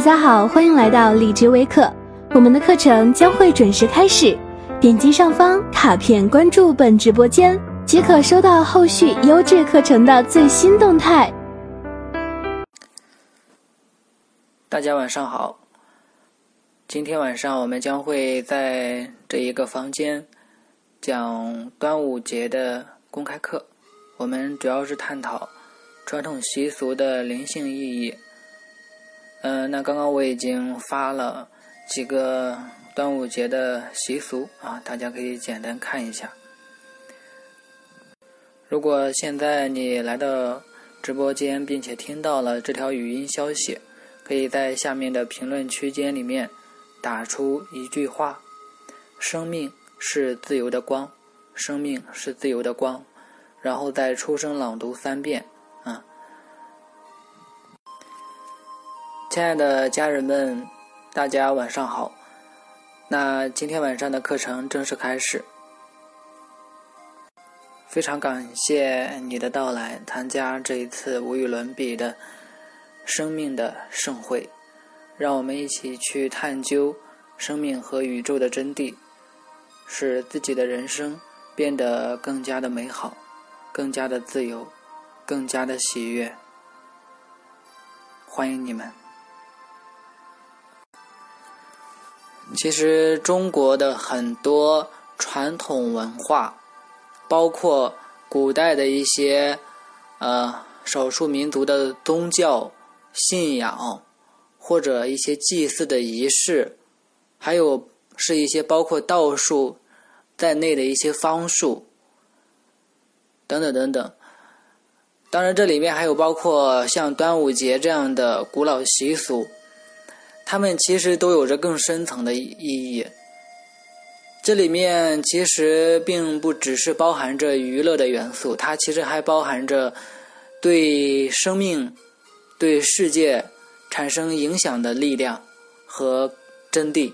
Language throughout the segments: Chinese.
大家好，欢迎来到荔枝微课，我们的课程将会准时开始。点击上方卡片关注本直播间，即可收到后续优质课程的最新动态。大家晚上好，今天晚上我们将会在这一个房间讲端午节的公开课，我们主要是探讨传统习俗的灵性意义。嗯，那刚刚我已经发了几个端午节的习俗啊，大家可以简单看一下。如果现在你来到直播间，并且听到了这条语音消息，可以在下面的评论区间里面打出一句话：“生命是自由的光，生命是自由的光。”然后再出声朗读三遍。亲爱的家人们，大家晚上好。那今天晚上的课程正式开始，非常感谢你的到来，参加这一次无与伦比的生命的盛会。让我们一起去探究生命和宇宙的真谛，使自己的人生变得更加的美好，更加的自由，更加的喜悦。欢迎你们。其实中国的很多传统文化，包括古代的一些呃少数民族的宗教信仰，或者一些祭祀的仪式，还有是一些包括道术在内的一些方术，等等等等。当然，这里面还有包括像端午节这样的古老习俗。他们其实都有着更深层的意义。这里面其实并不只是包含着娱乐的元素，它其实还包含着对生命、对世界产生影响的力量和真谛。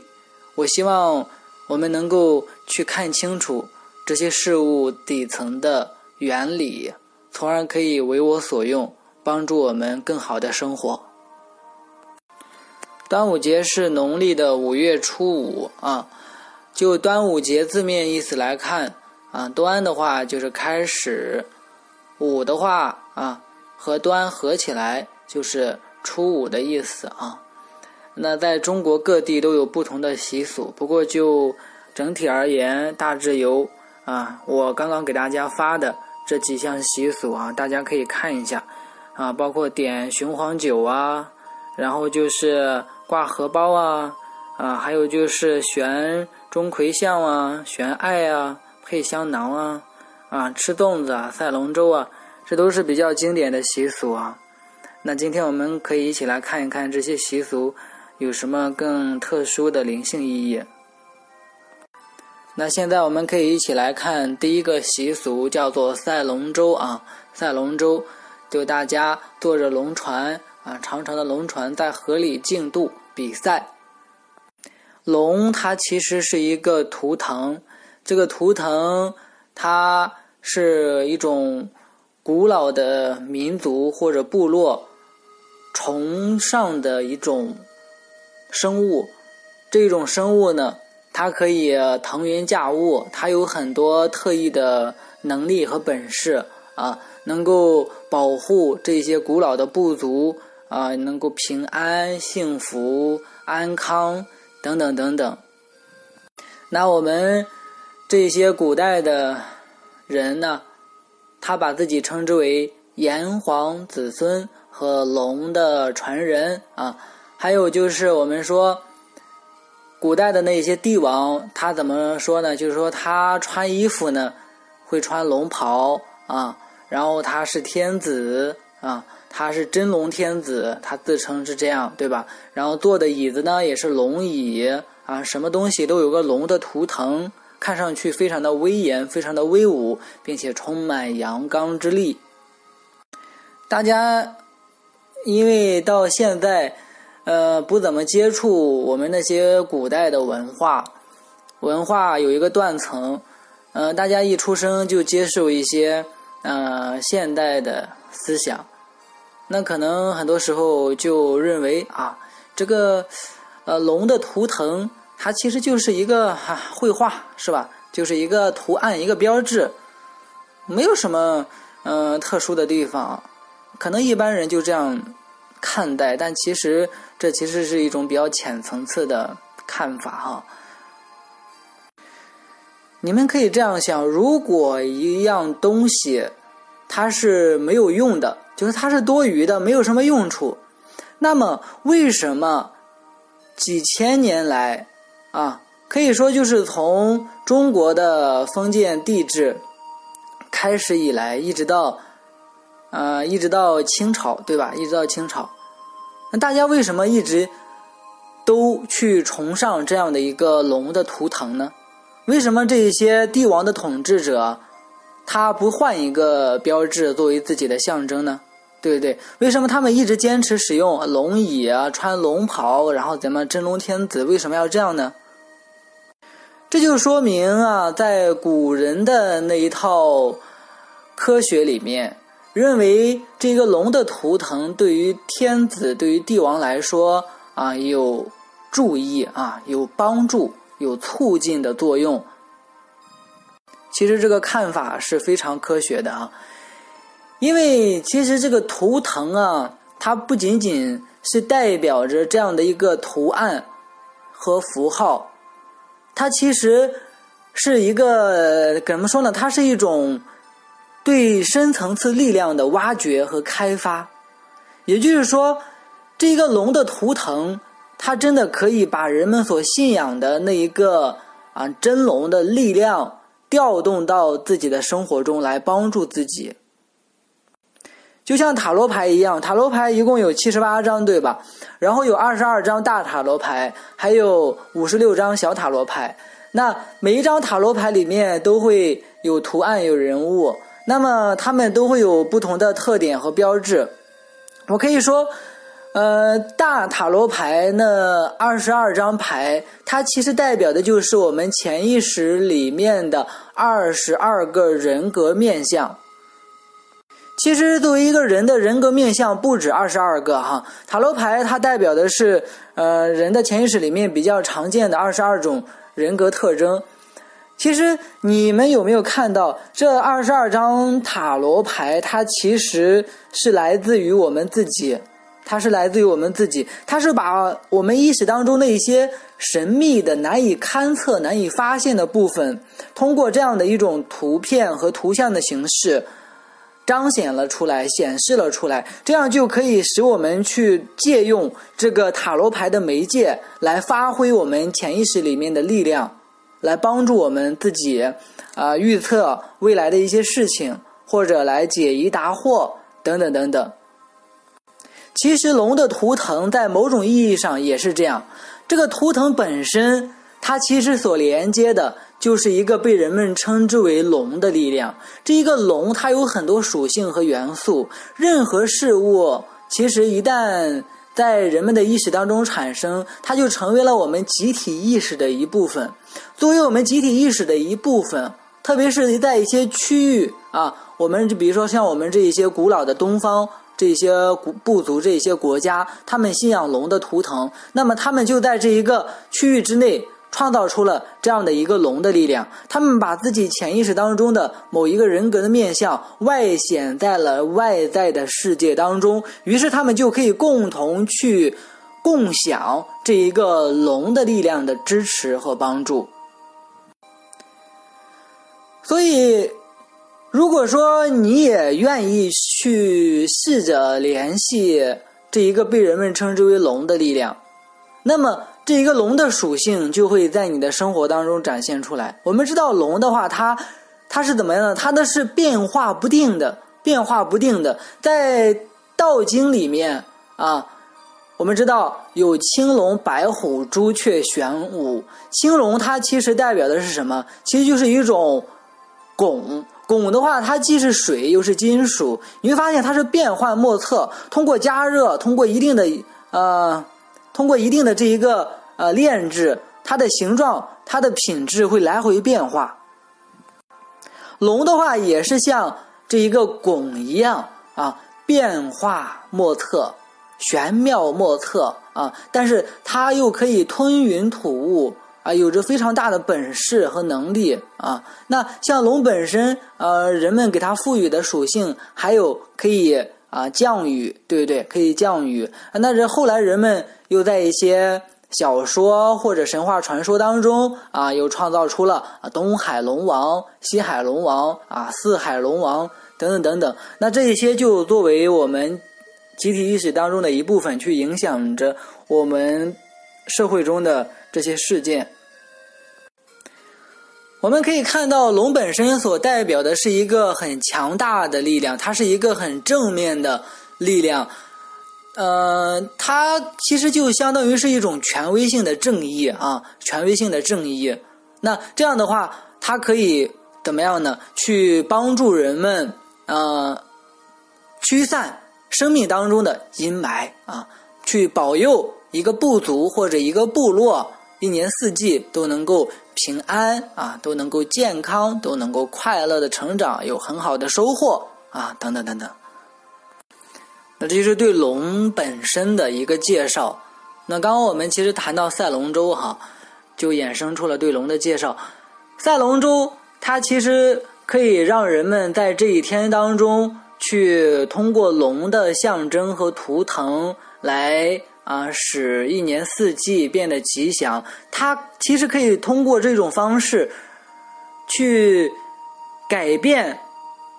我希望我们能够去看清楚这些事物底层的原理，从而可以为我所用，帮助我们更好的生活。端午节是农历的五月初五啊。就端午节字面意思来看啊，端的话就是开始，午的话啊和端合起来就是初五的意思啊。那在中国各地都有不同的习俗，不过就整体而言，大致由啊我刚刚给大家发的这几项习俗啊，大家可以看一下啊，包括点雄黄酒啊，然后就是。挂荷包啊，啊，还有就是悬钟馗像啊，悬爱啊，配香囊啊，啊，吃粽子啊，赛龙舟啊，这都是比较经典的习俗啊。那今天我们可以一起来看一看这些习俗有什么更特殊的灵性意义。那现在我们可以一起来看第一个习俗，叫做赛龙舟啊，赛龙舟，就大家坐着龙船。啊，长长的龙船在河里竞渡比赛。龙它其实是一个图腾，这个图腾它是一种古老的民族或者部落崇尚的一种生物。这种生物呢，它可以腾云驾雾，它有很多特异的能力和本事啊，能够保护这些古老的部族。啊，能够平安、幸福、安康等等等等。那我们这些古代的人呢，他把自己称之为炎黄子孙和龙的传人啊。还有就是我们说，古代的那些帝王，他怎么说呢？就是说他穿衣服呢，会穿龙袍啊，然后他是天子啊。他是真龙天子，他自称是这样，对吧？然后坐的椅子呢也是龙椅啊，什么东西都有个龙的图腾，看上去非常的威严，非常的威武，并且充满阳刚之力。大家因为到现在，呃，不怎么接触我们那些古代的文化，文化有一个断层，呃，大家一出生就接受一些呃现代的思想。那可能很多时候就认为啊，这个呃龙的图腾，它其实就是一个哈绘画，是吧？就是一个图案，一个标志，没有什么嗯特殊的地方。可能一般人就这样看待，但其实这其实是一种比较浅层次的看法哈。你们可以这样想：如果一样东西它是没有用的，就是它是多余的，没有什么用处，那么为什么几千年来啊，可以说就是从中国的封建帝制开始以来，一直到呃一直到清朝，对吧？一直到清朝，那大家为什么一直都去崇尚这样的一个龙的图腾呢？为什么这些帝王的统治者，他不换一个标志作为自己的象征呢？对不对？为什么他们一直坚持使用龙椅啊，穿龙袍，然后咱们真龙天子为什么要这样呢？这就说明啊，在古人的那一套科学里面，认为这个龙的图腾对于天子、对于帝王来说啊有注意啊，有帮助。有促进的作用。其实这个看法是非常科学的啊，因为其实这个图腾啊，它不仅仅是代表着这样的一个图案和符号，它其实是一个怎么说呢？它是一种对深层次力量的挖掘和开发。也就是说，这一个龙的图腾。它真的可以把人们所信仰的那一个啊真龙的力量调动到自己的生活中来帮助自己，就像塔罗牌一样，塔罗牌一共有七十八张，对吧？然后有二十二张大塔罗牌，还有五十六张小塔罗牌。那每一张塔罗牌里面都会有图案、有人物，那么它们都会有不同的特点和标志。我可以说。呃，大塔罗牌那二十二张牌，它其实代表的就是我们潜意识里面的二十二个人格面相。其实作为一个人的人格面相不止二十二个哈，塔罗牌它代表的是呃人的潜意识里面比较常见的二十二种人格特征。其实你们有没有看到这二十二张塔罗牌？它其实是来自于我们自己。它是来自于我们自己，它是把我们意识当中的一些神秘的、难以勘测、难以发现的部分，通过这样的一种图片和图像的形式，彰显了出来、显示了出来，这样就可以使我们去借用这个塔罗牌的媒介，来发挥我们潜意识里面的力量，来帮助我们自己，啊，预测未来的一些事情，或者来解疑答惑等等等等。其实龙的图腾在某种意义上也是这样，这个图腾本身，它其实所连接的就是一个被人们称之为龙的力量。这一个龙，它有很多属性和元素。任何事物，其实一旦在人们的意识当中产生，它就成为了我们集体意识的一部分。作为我们集体意识的一部分，特别是在一些区域啊，我们就比如说像我们这一些古老的东方。这些古部族、这些国家，他们信仰龙的图腾，那么他们就在这一个区域之内创造出了这样的一个龙的力量。他们把自己潜意识当中的某一个人格的面相外显在了外在的世界当中，于是他们就可以共同去共享这一个龙的力量的支持和帮助。所以。如果说你也愿意去试着联系这一个被人们称之为龙的力量，那么这一个龙的属性就会在你的生活当中展现出来。我们知道龙的话，它它是怎么样的？它的是变化不定的，变化不定的。在道经里面啊，我们知道有青龙、白虎、朱雀、玄武。青龙它其实代表的是什么？其实就是一种拱。汞的话，它既是水又是金属，你会发现它是变幻莫测。通过加热，通过一定的呃，通过一定的这一个呃炼制，它的形状、它的品质会来回变化。龙的话也是像这一个汞一样啊，变化莫测，玄妙莫测啊，但是它又可以吞云吐雾啊，有着非常大的本事和能力啊。那像龙本身，呃，人们给它赋予的属性还有可以啊降雨，对不对？可以降雨。那这后来人们又在一些。小说或者神话传说当中啊，又创造出了啊东海龙王、西海龙王啊四海龙王等等等等。那这一些就作为我们集体意识当中的一部分，去影响着我们社会中的这些事件。我们可以看到，龙本身所代表的是一个很强大的力量，它是一个很正面的力量。呃，它其实就相当于是一种权威性的正义啊，权威性的正义。那这样的话，它可以怎么样呢？去帮助人们，呃，驱散生命当中的阴霾啊，去保佑一个部族或者一个部落一年四季都能够平安啊，都能够健康，都能够快乐的成长，有很好的收获啊，等等等等。那这就是对龙本身的一个介绍。那刚刚我们其实谈到赛龙舟哈，就衍生出了对龙的介绍。赛龙舟它其实可以让人们在这一天当中去通过龙的象征和图腾来啊，使一年四季变得吉祥。它其实可以通过这种方式去改变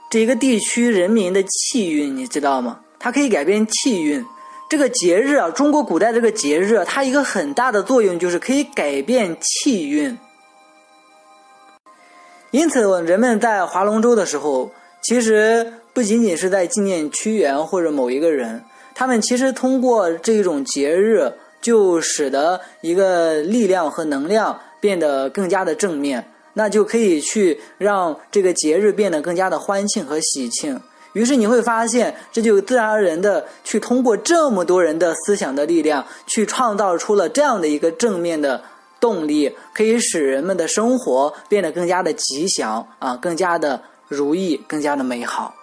这一个地区人民的气运，你知道吗？它可以改变气运，这个节日啊，中国古代这个节日，它一个很大的作用就是可以改变气运。因此，人们在划龙舟的时候，其实不仅仅是在纪念屈原或者某一个人，他们其实通过这种节日，就使得一个力量和能量变得更加的正面，那就可以去让这个节日变得更加的欢庆和喜庆。于是你会发现，这就自然而然的去通过这么多人的思想的力量，去创造出了这样的一个正面的动力，可以使人们的生活变得更加的吉祥啊，更加的如意，更加的美好。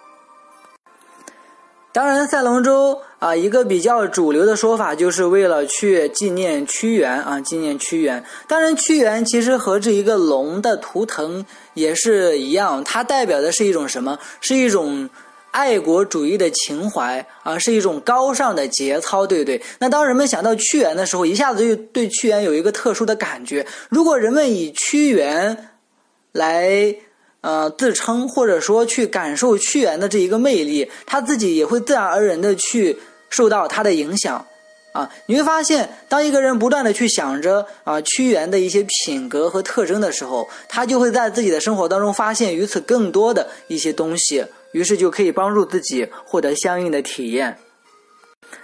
当然，赛龙舟啊，一个比较主流的说法，就是为了去纪念屈原啊，纪念屈原。当然，屈原其实和这一个龙的图腾也是一样，它代表的是一种什么？是一种。爱国主义的情怀啊，是一种高尚的节操，对不对？那当人们想到屈原的时候，一下子就对屈原有一个特殊的感觉。如果人们以屈原来呃自称，或者说去感受屈原的这一个魅力，他自己也会自然而然的去受到他的影响啊。你会发现，当一个人不断的去想着啊屈原的一些品格和特征的时候，他就会在自己的生活当中发现与此更多的一些东西。于是就可以帮助自己获得相应的体验。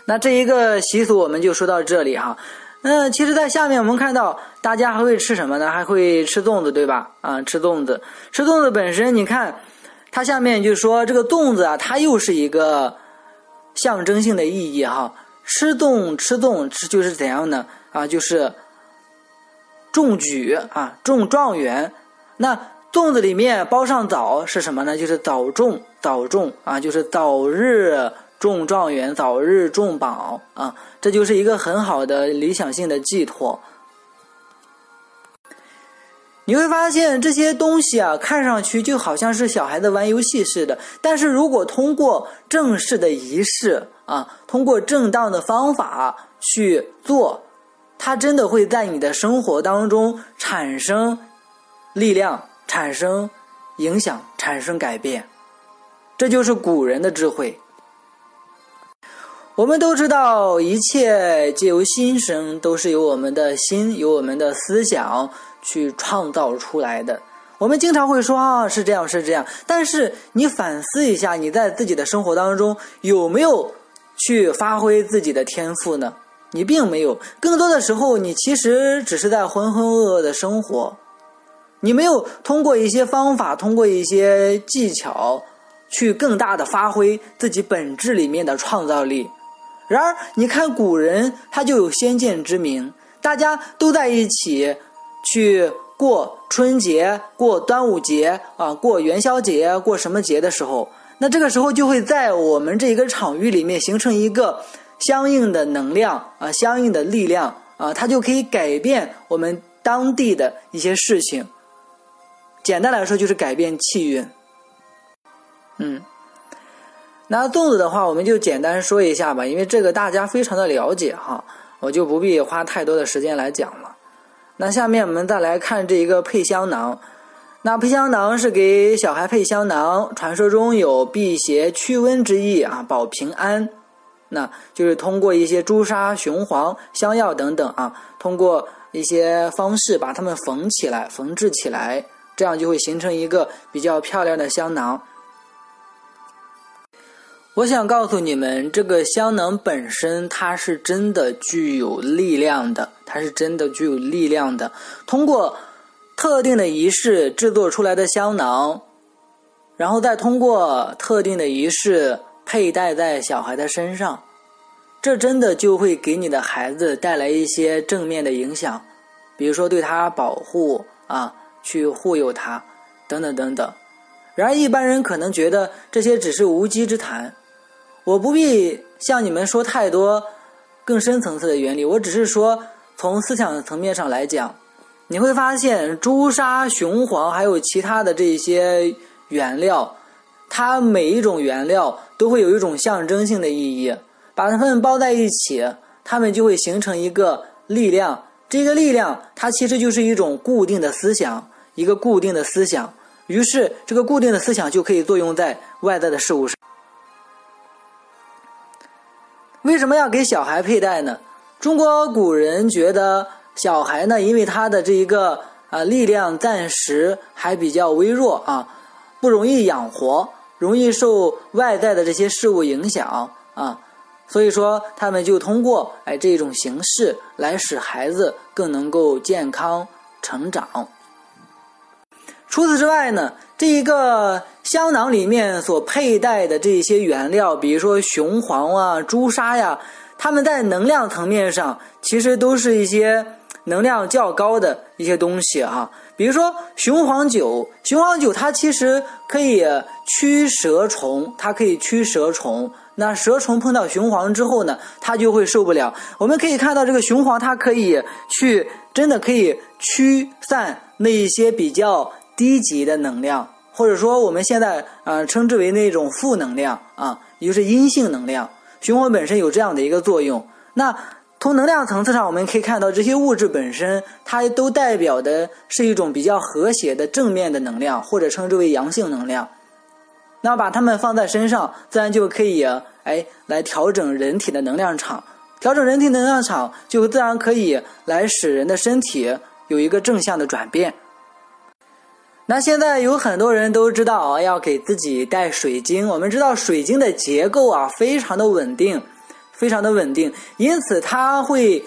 那这一个习俗我们就说到这里哈。那其实，在下面我们看到，大家还会吃什么呢？还会吃粽子，对吧？啊，吃粽子。吃粽子本身，你看，它下面就说这个粽子啊，它又是一个象征性的意义哈。吃粽吃粽吃就是怎样呢？啊，就是中举啊，中状元。那粽子里面包上枣是什么呢？就是早中。早中啊，就是早日中状元，早日中榜啊，这就是一个很好的理想性的寄托。你会发现这些东西啊，看上去就好像是小孩子玩游戏似的，但是如果通过正式的仪式啊，通过正当的方法去做，它真的会在你的生活当中产生力量、产生影响、产生改变。这就是古人的智慧。我们都知道，一切皆由心生，都是由我们的心、由我们的思想去创造出来的。我们经常会说啊，是这样，是这样。但是你反思一下，你在自己的生活当中有没有去发挥自己的天赋呢？你并没有。更多的时候，你其实只是在浑浑噩噩的生活。你没有通过一些方法，通过一些技巧。去更大的发挥自己本质里面的创造力。然而，你看古人他就有先见之明，大家都在一起去过春节、过端午节啊、过元宵节、过什么节的时候，那这个时候就会在我们这一个场域里面形成一个相应的能量啊，相应的力量啊，它就可以改变我们当地的一些事情。简单来说，就是改变气运。嗯，那粽子的话，我们就简单说一下吧，因为这个大家非常的了解哈，我就不必花太多的时间来讲了。那下面我们再来看这一个配香囊。那配香囊是给小孩配香囊，传说中有辟邪驱瘟之意啊，保平安。那就是通过一些朱砂、雄黄、香药等等啊，通过一些方式把它们缝起来、缝制起来，这样就会形成一个比较漂亮的香囊。我想告诉你们，这个香囊本身它是真的具有力量的，它是真的具有力量的。通过特定的仪式制作出来的香囊，然后再通过特定的仪式佩戴在小孩的身上，这真的就会给你的孩子带来一些正面的影响，比如说对他保护啊，去护佑他，等等等等。然而一般人可能觉得这些只是无稽之谈，我不必向你们说太多更深层次的原理，我只是说从思想层面上来讲。你会发现，朱砂、雄黄还有其他的这些原料，它每一种原料都会有一种象征性的意义，把它们包在一起，它们就会形成一个力量。这个力量，它其实就是一种固定的思想，一个固定的思想。于是，这个固定的思想就可以作用在外在的事物上。为什么要给小孩佩戴呢？中国古人觉得。小孩呢，因为他的这一个啊力量暂时还比较微弱啊，不容易养活，容易受外在的这些事物影响啊，所以说他们就通过哎这种形式来使孩子更能够健康成长。除此之外呢，这一个香囊里面所佩戴的这些原料，比如说雄黄啊、朱砂呀，它们在能量层面上其实都是一些。能量较高的一些东西哈，比如说雄黄酒，雄黄酒它其实可以驱蛇虫，它可以驱蛇虫。那蛇虫碰到雄黄之后呢，它就会受不了。我们可以看到这个雄黄，它可以去真的可以驱散那一些比较低级的能量，或者说我们现在啊称之为那种负能量啊，也就是阴性能量。循环本身有这样的一个作用，那。从能量层次上，我们可以看到这些物质本身，它都代表的是一种比较和谐的正面的能量，或者称之为阳性能量。那把它们放在身上，自然就可以哎来调整人体的能量场，调整人体能量场，就自然可以来使人的身体有一个正向的转变。那现在有很多人都知道啊，要给自己带水晶。我们知道水晶的结构啊，非常的稳定。非常的稳定，因此它会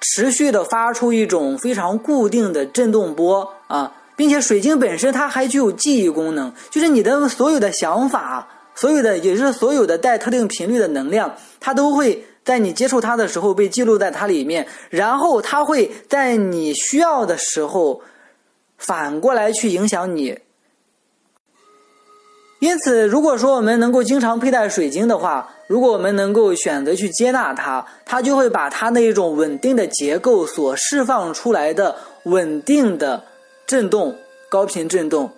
持续的发出一种非常固定的振动波啊，并且水晶本身它还具有记忆功能，就是你的所有的想法，所有的也是所有的带特定频率的能量，它都会在你接触它的时候被记录在它里面，然后它会在你需要的时候反过来去影响你。因此，如果说我们能够经常佩戴水晶的话，如果我们能够选择去接纳它，它就会把它那一种稳定的结构所释放出来的稳定的振动、高频振动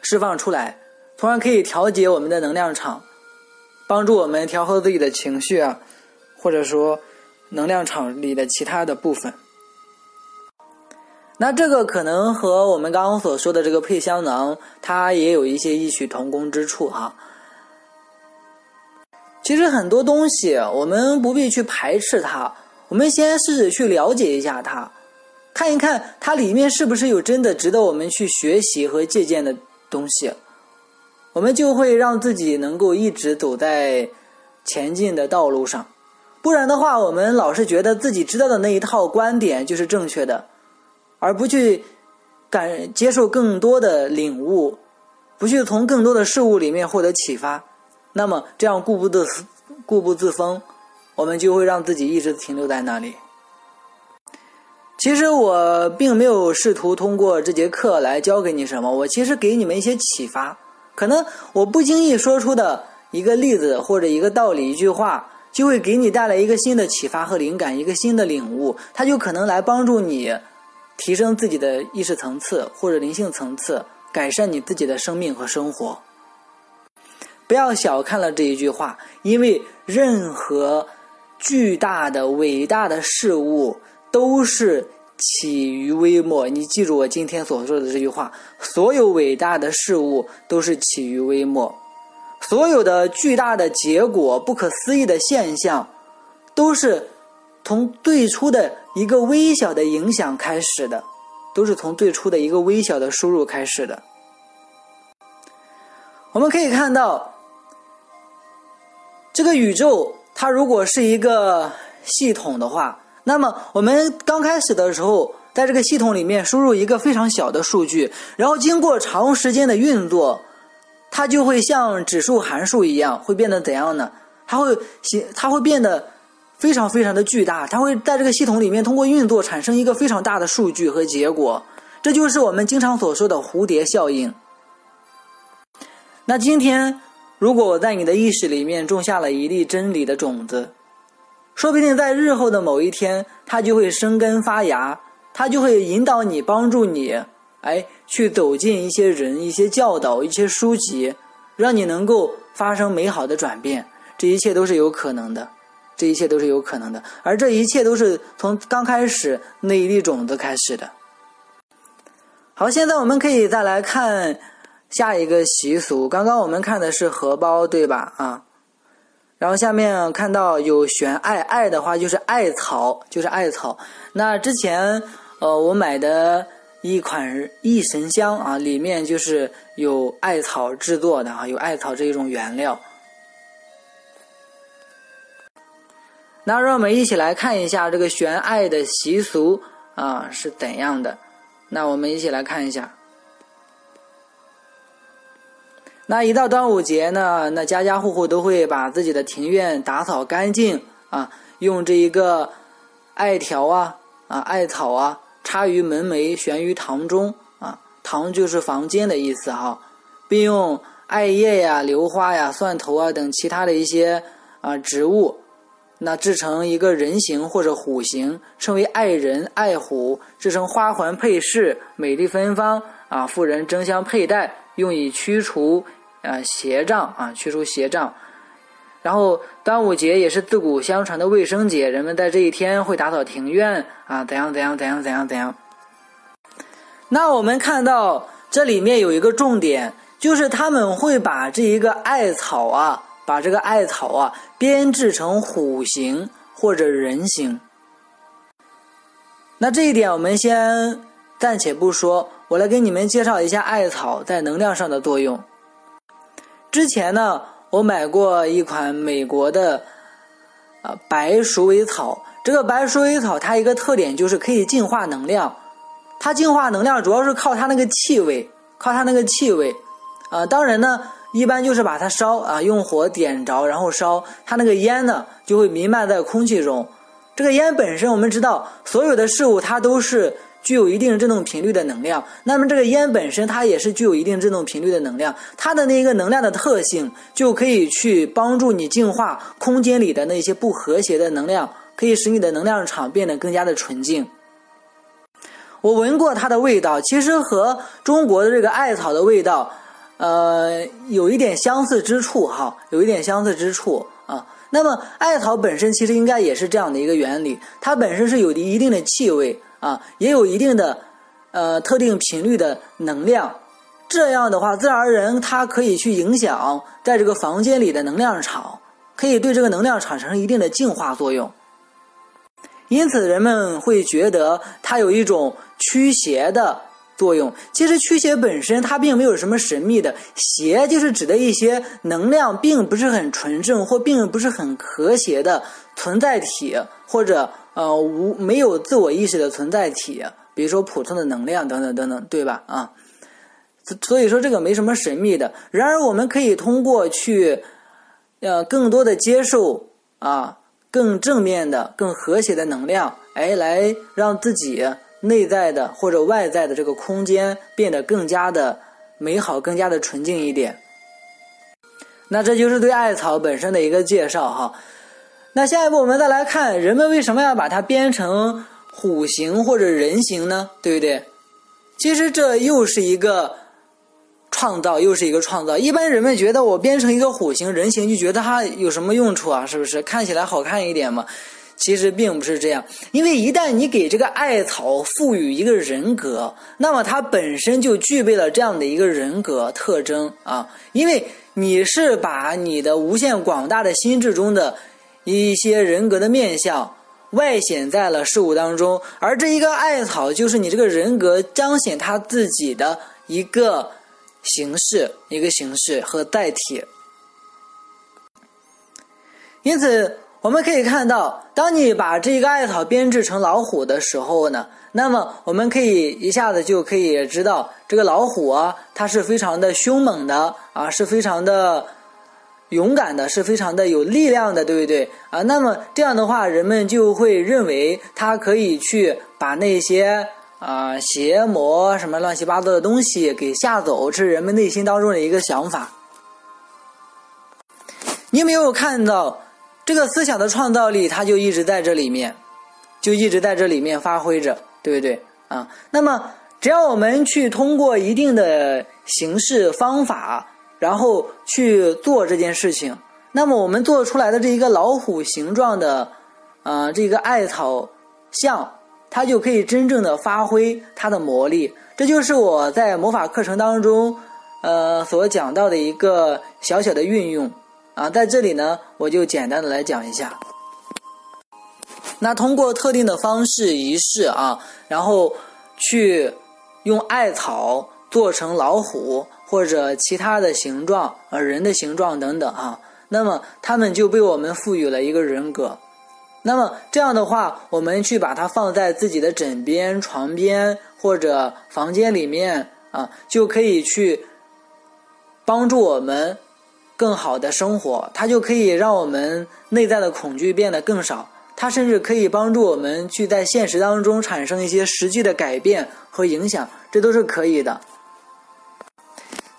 释放出来，从而可以调节我们的能量场，帮助我们调和自己的情绪啊，或者说能量场里的其他的部分。那这个可能和我们刚刚所说的这个配香囊，它也有一些异曲同工之处哈。其实很多东西我们不必去排斥它，我们先试着去了解一下它，看一看它里面是不是有真的值得我们去学习和借鉴的东西，我们就会让自己能够一直走在前进的道路上。不然的话，我们老是觉得自己知道的那一套观点就是正确的。而不去感接受更多的领悟，不去从更多的事物里面获得启发，那么这样固步自固步自封，我们就会让自己一直停留在那里。其实我并没有试图通过这节课来教给你什么，我其实给你们一些启发。可能我不经意说出的一个例子或者一个道理、一句话，就会给你带来一个新的启发和灵感，一个新的领悟，它就可能来帮助你提升自己的意识层次或者灵性层次，改善你自己的生命和生活。不要小看了这一句话，因为任何巨大的、伟大的事物都是起于微末。你记住我今天所说的这句话：所有伟大的事物都是起于微末。所有的巨大的结果、不可思议的现象，都是从最初的一个微小的影响开始的，都是从最初的一个微小的输入开始的。我们可以看到，这个宇宙它如果是一个系统的话，那么我们刚开始的时候，在这个系统里面输入一个非常小的数据，然后经过长时间的运作。它就会像指数函数一样，会变得怎样呢？它会形，它会变得非常非常的巨大。它会在这个系统里面通过运作产生一个非常大的数据和结果。这就是我们经常所说的蝴蝶效应。那今天，如果我在你的意识里面种下了一粒真理的种子，说不定在日后的某一天，它就会生根发芽，它就会引导你，帮助你。哎，去走进一些人、一些教导、一些书籍，让你能够发生美好的转变。这一切都是有可能的，这一切都是有可能的。而这一切都是从刚开始那一粒种子开始的。好，现在我们可以再来看下一个习俗。刚刚我们看的是荷包，对吧？啊，然后下面看到有悬艾，艾的话就是艾草，就是艾草。那之前呃，我买的。一款益神香啊，里面就是有艾草制作的啊，有艾草这一种原料。那让我们一起来看一下这个悬艾的习俗啊是怎样的。那我们一起来看一下。那一到端午节呢，那家家户户都会把自己的庭院打扫干净啊，用这一个艾条啊啊艾草啊。插于门楣，悬于堂中啊，堂就是房间的意思哈，并用艾叶呀、榴花呀、蒜头啊等其他的一些啊植物，那制成一个人形或者虎形，称为爱人、爱虎，制成花环配饰，美丽芬芳啊，妇人争相佩戴，用以驱除啊邪障啊，驱除邪障。然后端午节也是自古相传的卫生节，人们在这一天会打扫庭院啊，怎样怎样怎样怎样怎样。那我们看到这里面有一个重点，就是他们会把这一个艾草啊，把这个艾草啊编制成虎形或者人形。那这一点我们先暂且不说，我来给你们介绍一下艾草在能量上的作用。之前呢。我买过一款美国的，啊白鼠尾草。这个白鼠尾草它一个特点就是可以净化能量，它净化能量主要是靠它那个气味，靠它那个气味，啊当然呢，一般就是把它烧啊，用火点着然后烧，它那个烟呢就会弥漫在空气中。这个烟本身我们知道，所有的事物它都是。具有一定振动频率的能量，那么这个烟本身它也是具有一定振动频率的能量，它的那个能量的特性就可以去帮助你净化空间里的那些不和谐的能量，可以使你的能量场变得更加的纯净。我闻过它的味道，其实和中国的这个艾草的味道，呃，有一点相似之处哈，有一点相似之处啊。那么艾草本身其实应该也是这样的一个原理，它本身是有一定的气味。啊，也有一定的，呃，特定频率的能量，这样的话，自然而然它可以去影响在这个房间里的能量场，可以对这个能量产生一定的净化作用。因此，人们会觉得它有一种驱邪的作用。其实，驱邪本身它并没有什么神秘的，邪就是指的一些能量并不是很纯正或并不是很和谐的存在体，或者。呃，无没有自我意识的存在体，比如说普通的能量等等等等，对吧？啊，所以说这个没什么神秘的。然而，我们可以通过去，呃，更多的接受啊，更正面的、更和谐的能量，哎，来让自己内在的或者外在的这个空间变得更加的美好、更加的纯净一点。那这就是对艾草本身的一个介绍哈。那下一步我们再来看，人们为什么要把它编成虎形或者人形呢？对不对？其实这又是一个创造，又是一个创造。一般人们觉得我编成一个虎形、人形，就觉得它有什么用处啊？是不是看起来好看一点嘛？其实并不是这样，因为一旦你给这个艾草赋予一个人格，那么它本身就具备了这样的一个人格特征啊。因为你是把你的无限广大的心智中的一些人格的面相外显在了事物当中，而这一个艾草就是你这个人格彰显他自己的一个形式、一个形式和载体。因此。我们可以看到，当你把这个艾草编制成老虎的时候呢，那么我们可以一下子就可以知道，这个老虎啊，它是非常的凶猛的啊，是非常的勇敢的，是非常的有力量的，对不对啊？那么这样的话，人们就会认为它可以去把那些啊邪魔什么乱七八糟的东西给吓走，这是人们内心当中的一个想法。你有没有看到？这个思想的创造力，它就一直在这里面，就一直在这里面发挥着，对不对啊？那么，只要我们去通过一定的形式方法，然后去做这件事情，那么我们做出来的这一个老虎形状的，呃，这个艾草像，它就可以真正的发挥它的魔力。这就是我在魔法课程当中，呃，所讲到的一个小小的运用。啊，在这里呢，我就简单的来讲一下。那通过特定的方式仪式啊，然后去用艾草做成老虎或者其他的形状，呃，人的形状等等啊，那么他们就被我们赋予了一个人格。那么这样的话，我们去把它放在自己的枕边、床边或者房间里面啊，就可以去帮助我们。更好的生活，它就可以让我们内在的恐惧变得更少。它甚至可以帮助我们去在现实当中产生一些实际的改变和影响，这都是可以的。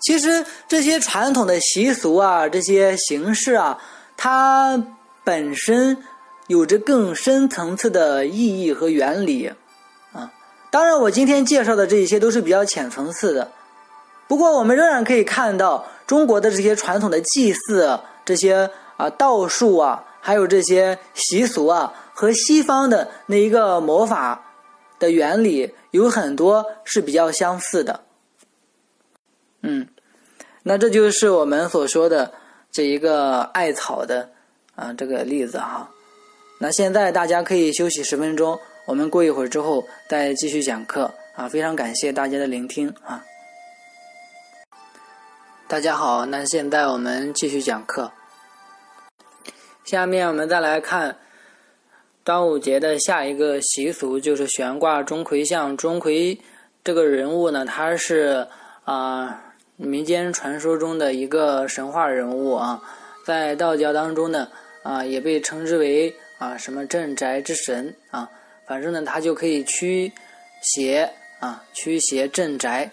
其实这些传统的习俗啊，这些形式啊，它本身有着更深层次的意义和原理啊。当然，我今天介绍的这一些都是比较浅层次的。不过，我们仍然可以看到。中国的这些传统的祭祀，这些啊道术啊，还有这些习俗啊，和西方的那一个魔法的原理有很多是比较相似的。嗯，那这就是我们所说的这一个艾草的啊这个例子哈。那现在大家可以休息十分钟，我们过一会儿之后再继续讲课啊。非常感谢大家的聆听啊。大家好，那现在我们继续讲课。下面我们再来看端午节的下一个习俗，就是悬挂钟馗像。钟馗这个人物呢，他是啊民间传说中的一个神话人物啊，在道教当中呢啊也被称之为啊什么镇宅之神啊，反正呢他就可以驱邪啊驱邪镇宅。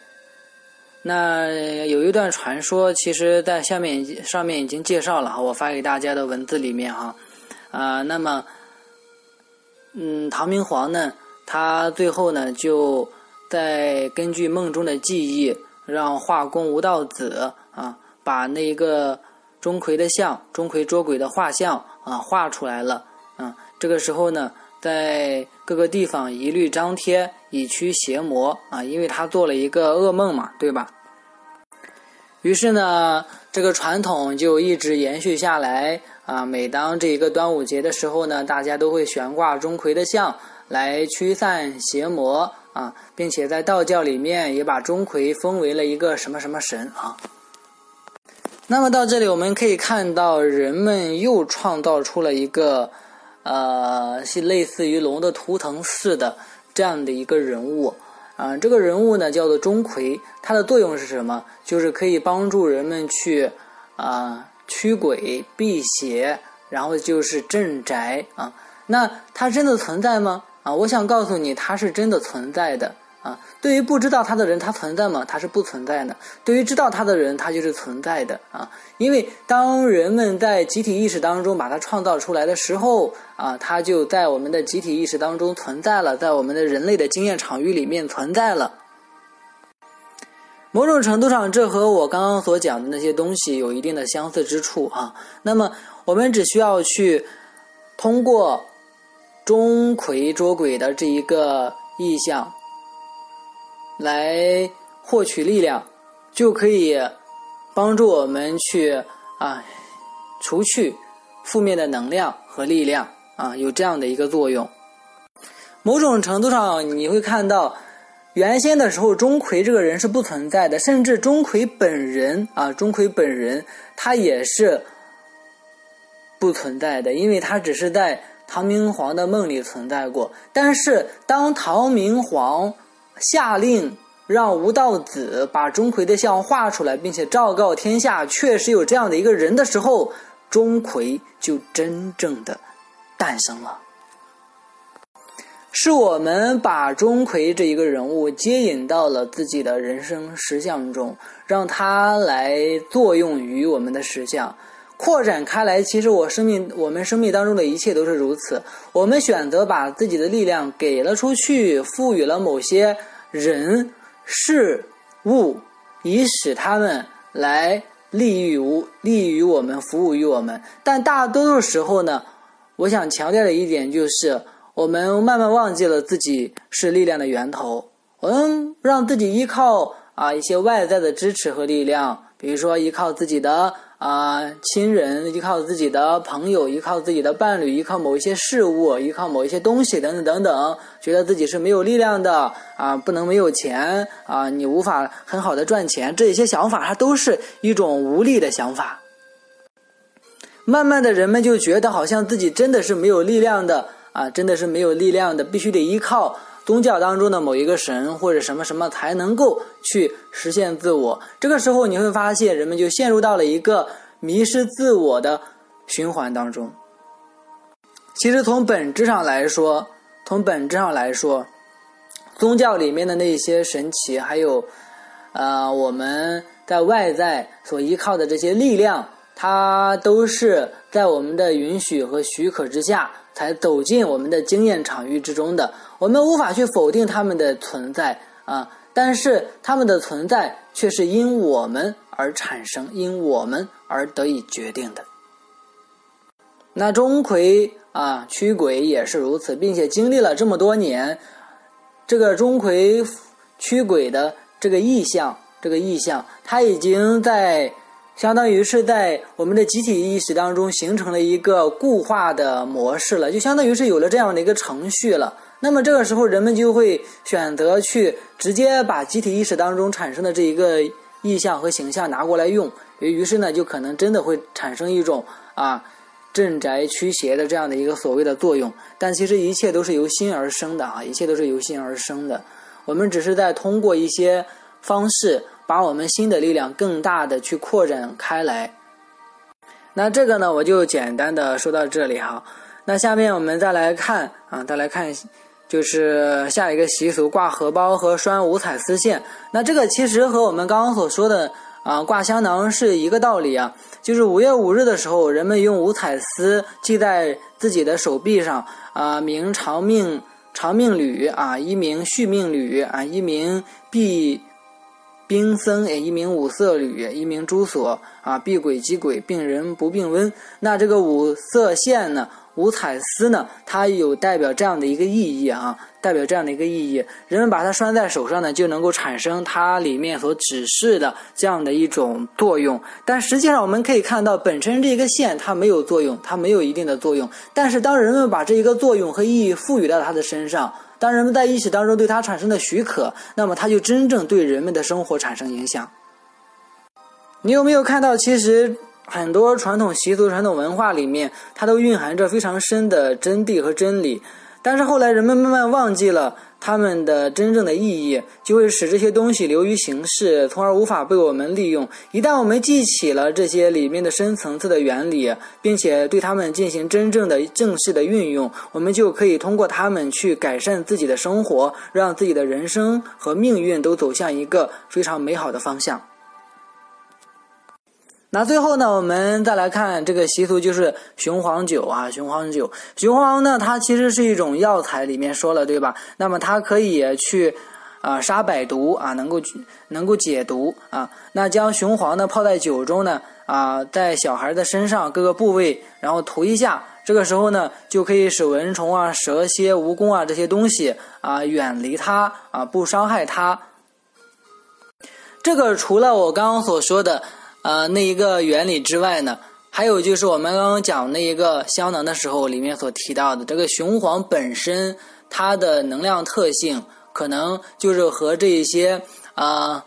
那有一段传说，其实在下面上面已经介绍了哈，我发给大家的文字里面哈，啊，那么，嗯，唐明皇呢，他最后呢，就在根据梦中的记忆，让画工吴道子啊，把那一个钟馗的像，钟馗捉鬼的画像啊，画出来了，嗯，这个时候呢，在各个地方一律张贴。以驱邪魔啊，因为他做了一个噩梦嘛，对吧？于是呢，这个传统就一直延续下来啊。每当这一个端午节的时候呢，大家都会悬挂钟馗的像来驱散邪魔啊，并且在道教里面也把钟馗封为了一个什么什么神啊。那么到这里，我们可以看到人们又创造出了一个呃，是类似于龙的图腾似的。这样的一个人物，啊，这个人物呢叫做钟馗，它的作用是什么？就是可以帮助人们去啊驱鬼辟邪，然后就是镇宅啊。那它真的存在吗？啊，我想告诉你，它是真的存在的啊。对于不知道它的人，它存在吗？它是不存在的。对于知道它的人，它就是存在的啊。因为当人们在集体意识当中把它创造出来的时候啊，它就在我们的集体意识当中存在了，在我们的人类的经验场域里面存在了。某种程度上，这和我刚刚所讲的那些东西有一定的相似之处啊。那么，我们只需要去通过钟馗捉鬼的这一个意象。来获取力量，就可以帮助我们去啊除去负面的能量和力量啊，有这样的一个作用。某种程度上，你会看到，原先的时候钟馗这个人是不存在的，甚至钟馗本人啊，钟馗本人他也是不存在的，因为他只是在唐明皇的梦里存在过。但是当唐明皇下令让吴道子把钟馗的像画出来，并且昭告天下，确实有这样的一个人的时候，钟馗就真正的诞生了。是我们把钟馗这一个人物接引到了自己的人生实相中，让他来作用于我们的实相，扩展开来。其实我生命，我们生命当中的一切都是如此。我们选择把自己的力量给了出去，赋予了某些。人事物，以使他们来利于无利于我们，服务于我们。但大多数时候呢，我想强调的一点就是，我们慢慢忘记了自己是力量的源头。我们让自己依靠啊一些外在的支持和力量，比如说依靠自己的。啊，亲人依靠自己的朋友，依靠自己的伴侣，依靠某一些事物，依靠某一些东西，等等等等，觉得自己是没有力量的啊，不能没有钱啊，你无法很好的赚钱，这些想法它都是一种无力的想法。慢慢的人们就觉得好像自己真的是没有力量的啊，真的是没有力量的，必须得依靠。宗教当中的某一个神或者什么什么才能够去实现自我，这个时候你会发现人们就陷入到了一个迷失自我的循环当中。其实从本质上来说，从本质上来说，宗教里面的那些神奇，还有呃我们在外在所依靠的这些力量，它都是在我们的允许和许可之下。才走进我们的经验场域之中的，我们无法去否定他们的存在啊，但是他们的存在却是因我们而产生，因我们而得以决定的。那钟馗啊驱鬼也是如此，并且经历了这么多年，这个钟馗驱鬼的这个意象，这个意象，他已经在。相当于是在我们的集体意识当中形成了一个固化的模式了，就相当于是有了这样的一个程序了。那么这个时候，人们就会选择去直接把集体意识当中产生的这一个意象和形象拿过来用，于是呢，就可能真的会产生一种啊镇宅驱邪的这样的一个所谓的作用。但其实一切都是由心而生的啊，一切都是由心而生的。我们只是在通过一些方式。把我们新的力量更大的去扩展开来。那这个呢，我就简单的说到这里哈。那下面我们再来看啊，再来看，就是下一个习俗挂荷包和拴五彩丝线。那这个其实和我们刚刚所说的啊挂香囊是一个道理啊。就是五月五日的时候，人们用五彩丝系在自己的手臂上啊，名长命长命缕啊，一名续命缕啊，一名避。兵僧诶，一名五色缕，一名珠锁啊，避鬼击鬼，病人不病瘟。那这个五色线呢，五彩丝呢，它有代表这样的一个意义啊，代表这样的一个意义。人们把它拴在手上呢，就能够产生它里面所指示的这样的一种作用。但实际上，我们可以看到，本身这个线它没有作用，它没有一定的作用。但是，当人们把这一个作用和意义赋予到它的身上。当人们在意识当中对它产生的许可，那么它就真正对人们的生活产生影响。你有没有看到，其实很多传统习俗、传统文化里面，它都蕴含着非常深的真谛和真理。但是后来人们慢慢忘记了它们的真正的意义，就会使这些东西流于形式，从而无法被我们利用。一旦我们记起了这些里面的深层次的原理，并且对它们进行真正的正式的运用，我们就可以通过它们去改善自己的生活，让自己的人生和命运都走向一个非常美好的方向。那最后呢，我们再来看这个习俗，就是雄黄酒啊，雄黄酒。雄黄呢，它其实是一种药材，里面说了，对吧？那么它可以去啊杀百毒啊，能够能够解毒啊。那将雄黄呢泡在酒中呢啊，在小孩的身上各个部位，然后涂一下，这个时候呢就可以使蚊虫啊、蛇蝎、蜈蚣啊这些东西啊远离它啊，不伤害它。这个除了我刚刚所说的。呃，那一个原理之外呢，还有就是我们刚刚讲那一个香囊的时候，里面所提到的这个雄黄本身，它的能量特性可能就是和这一些啊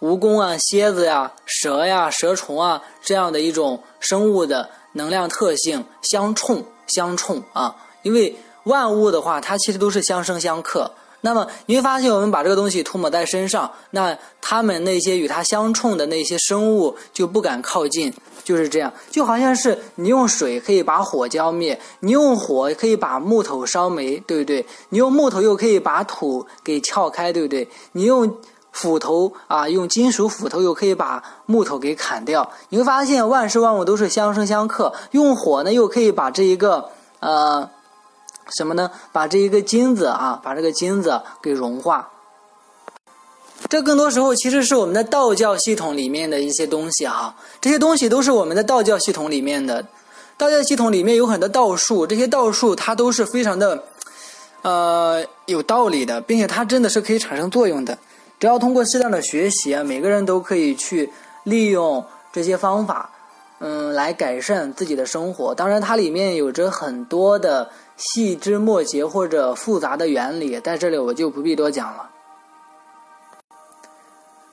蜈蚣啊、蝎子呀、蛇呀、蛇虫啊这样的一种生物的能量特性相冲相冲啊，因为万物的话，它其实都是相生相克。那么你会发现，我们把这个东西涂抹在身上，那它们那些与它相冲的那些生物就不敢靠近，就是这样，就好像是你用水可以把火浇灭，你用火可以把木头烧没，对不对？你用木头又可以把土给撬开，对不对？你用斧头啊，用金属斧头又可以把木头给砍掉。你会发现，万事万物都是相生相克，用火呢又可以把这一个呃。什么呢？把这一个金子啊，把这个金子给融化。这更多时候其实是我们的道教系统里面的一些东西哈。这些东西都是我们的道教系统里面的。道教系统里面有很多道术，这些道术它都是非常的，呃，有道理的，并且它真的是可以产生作用的。只要通过适当的学习，每个人都可以去利用这些方法，嗯，来改善自己的生活。当然，它里面有着很多的。细枝末节或者复杂的原理，在这里我就不必多讲了。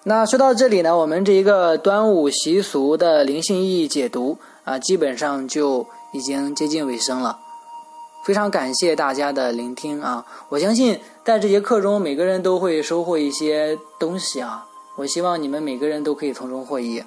那说到这里呢，我们这一个端午习俗的灵性意义解读啊，基本上就已经接近尾声了。非常感谢大家的聆听啊！我相信在这节课中，每个人都会收获一些东西啊！我希望你们每个人都可以从中获益。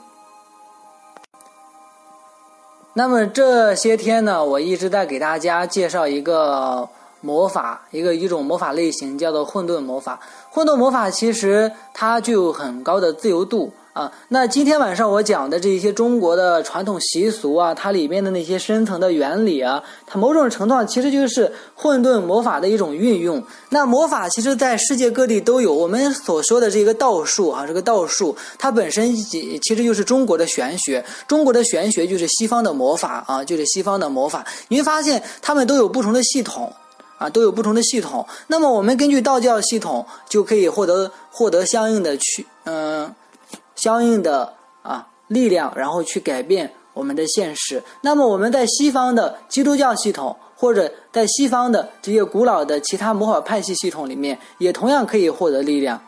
那么这些天呢，我一直在给大家介绍一个魔法，一个一种魔法类型，叫做混沌魔法。混沌魔法其实它具有很高的自由度。啊，那今天晚上我讲的这些中国的传统习俗啊，它里面的那些深层的原理啊，它某种程度上其实就是混沌魔法的一种运用。那魔法其实在世界各地都有，我们所说的这个道术啊，这个道术它本身其实就是中国的玄学，中国的玄学就是西方的魔法啊，就是西方的魔法。你会发现它们都有不同的系统啊，都有不同的系统。那么我们根据道教系统就可以获得获得相应的去嗯。相应的啊力量，然后去改变我们的现实。那么我们在西方的基督教系统，或者在西方的这些古老的其他魔法派系系统里面，也同样可以获得力量。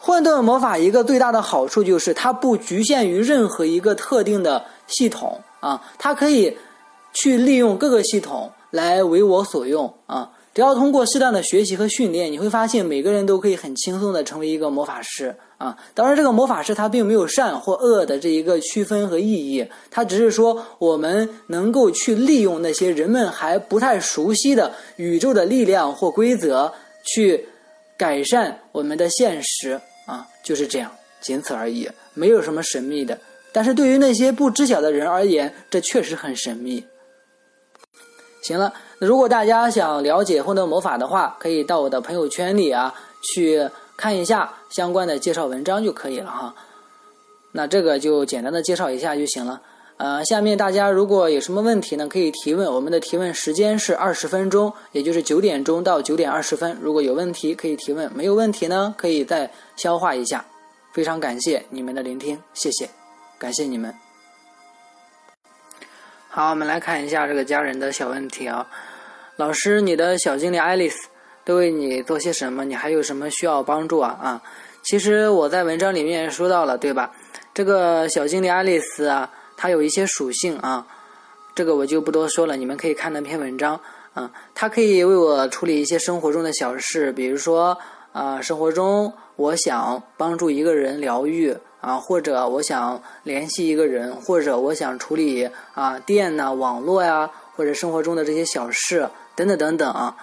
混沌魔法一个最大的好处就是它不局限于任何一个特定的系统啊，它可以去利用各个系统来为我所用啊。只要通过适当的学习和训练，你会发现每个人都可以很轻松的成为一个魔法师。啊，当然，这个魔法师他并没有善或恶的这一个区分和意义，他只是说我们能够去利用那些人们还不太熟悉的宇宙的力量或规则，去改善我们的现实啊，就是这样，仅此而已，没有什么神秘的。但是对于那些不知晓的人而言，这确实很神秘。行了，如果大家想了解混沌魔法的话，可以到我的朋友圈里啊去。看一下相关的介绍文章就可以了哈，那这个就简单的介绍一下就行了。呃，下面大家如果有什么问题呢，可以提问。我们的提问时间是二十分钟，也就是九点钟到九点二十分。如果有问题可以提问，没有问题呢，可以再消化一下。非常感谢你们的聆听，谢谢，感谢你们。好，我们来看一下这个家人的小问题啊，老师，你的小精灵爱丽丝。都为你做些什么？你还有什么需要帮助啊？啊，其实我在文章里面说到了，对吧？这个小精灵爱丽丝啊，它有一些属性啊，这个我就不多说了，你们可以看那篇文章。啊，它可以为我处理一些生活中的小事，比如说啊，生活中我想帮助一个人疗愈啊，或者我想联系一个人，或者我想处理啊电呐、网络呀，或者生活中的这些小事等等等等啊。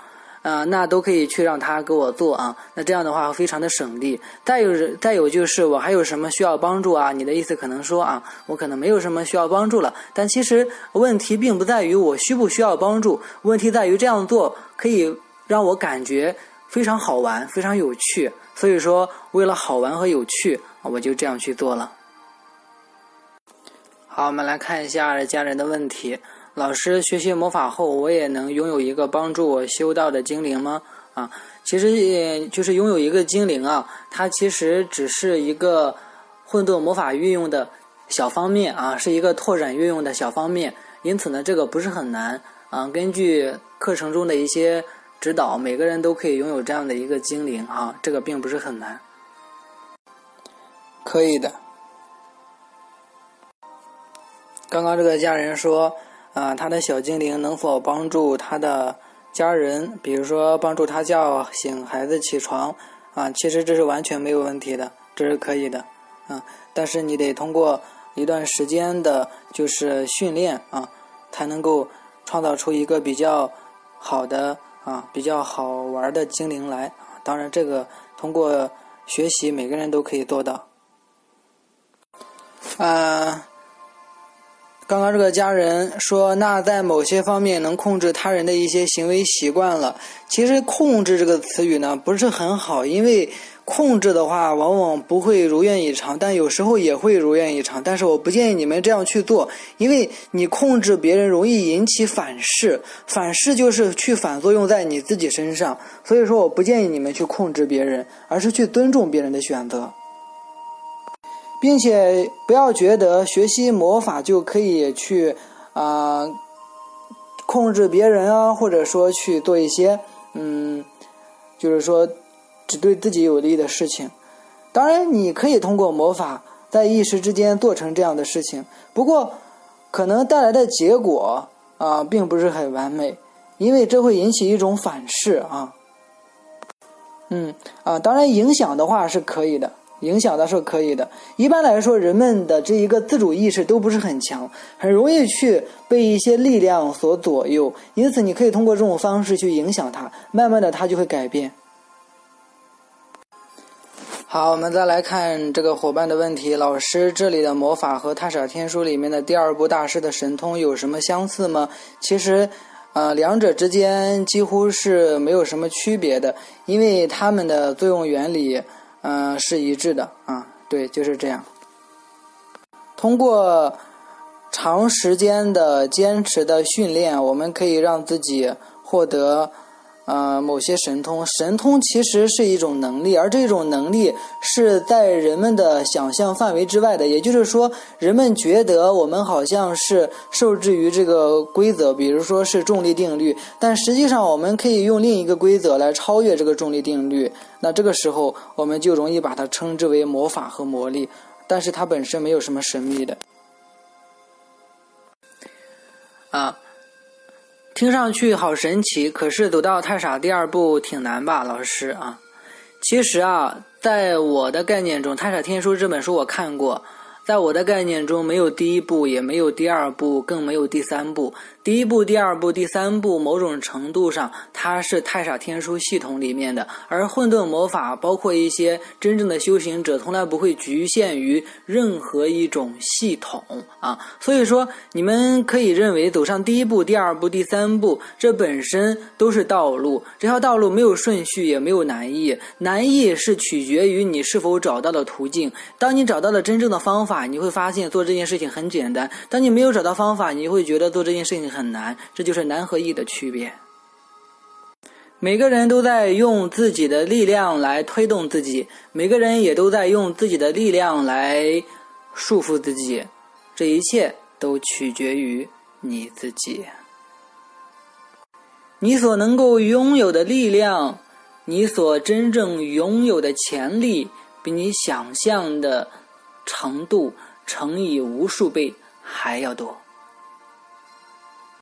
啊，那都可以去让他给我做啊。那这样的话非常的省力。再有，再有就是我还有什么需要帮助啊？你的意思可能说啊，我可能没有什么需要帮助了。但其实问题并不在于我需不需要帮助，问题在于这样做可以让我感觉非常好玩，非常有趣。所以说，为了好玩和有趣，我就这样去做了。好，我们来看一下家人的问题。老师学习魔法后，我也能拥有一个帮助我修道的精灵吗？啊，其实也就是拥有一个精灵啊，它其实只是一个混沌魔法运用的小方面啊，是一个拓展运用的小方面。因此呢，这个不是很难啊。根据课程中的一些指导，每个人都可以拥有这样的一个精灵啊，这个并不是很难。可以的。刚刚这个家人说。啊，他的小精灵能否帮助他的家人？比如说帮助他叫醒孩子起床啊？其实这是完全没有问题的，这是可以的啊。但是你得通过一段时间的，就是训练啊，才能够创造出一个比较好的啊、比较好玩的精灵来。当然，这个通过学习，每个人都可以做到。啊。刚刚这个家人说，那在某些方面能控制他人的一些行为习惯了。其实“控制”这个词语呢不是很好，因为控制的话往往不会如愿以偿，但有时候也会如愿以偿。但是我不建议你们这样去做，因为你控制别人容易引起反噬，反噬就是去反作用在你自己身上。所以说，我不建议你们去控制别人，而是去尊重别人的选择。并且不要觉得学习魔法就可以去啊控制别人啊，或者说去做一些嗯，就是说只对自己有利的事情。当然，你可以通过魔法在一时之间做成这样的事情，不过可能带来的结果啊并不是很完美，因为这会引起一种反噬啊。嗯啊，当然影响的话是可以的。影响倒是可以的。一般来说，人们的这一个自主意识都不是很强，很容易去被一些力量所左右。因此，你可以通过这种方式去影响他，慢慢的他就会改变。好，我们再来看这个伙伴的问题：老师，这里的魔法和《太傻天书》里面的第二部大师的神通有什么相似吗？其实，呃，两者之间几乎是没有什么区别的，因为它们的作用原理。嗯，是一致的啊，对，就是这样。通过长时间的坚持的训练，我们可以让自己获得。呃，某些神通，神通其实是一种能力，而这种能力是在人们的想象范围之外的。也就是说，人们觉得我们好像是受制于这个规则，比如说是重力定律，但实际上我们可以用另一个规则来超越这个重力定律。那这个时候，我们就容易把它称之为魔法和魔力，但是它本身没有什么神秘的。啊。听上去好神奇，可是走到太傻第二部挺难吧，老师啊？其实啊，在我的概念中，《太傻天书》这本书我看过。在我的概念中，没有第一部，也没有第二部，更没有第三部。第一部、第二部、第三部，某种程度上，它是太傻天书系统里面的。而混沌魔法，包括一些真正的修行者，从来不会局限于任何一种系统啊。所以说，你们可以认为，走上第一步、第二步、第三步，这本身都是道路。这条道路没有顺序，也没有难易，难易是取决于你是否找到了途径。当你找到了真正的方法。你会发现做这件事情很简单，当你没有找到方法，你会觉得做这件事情很难，这就是难和易的区别。每个人都在用自己的力量来推动自己，每个人也都在用自己的力量来束缚自己，这一切都取决于你自己。你所能够拥有的力量，你所真正拥有的潜力，比你想象的。程度乘以无数倍还要多。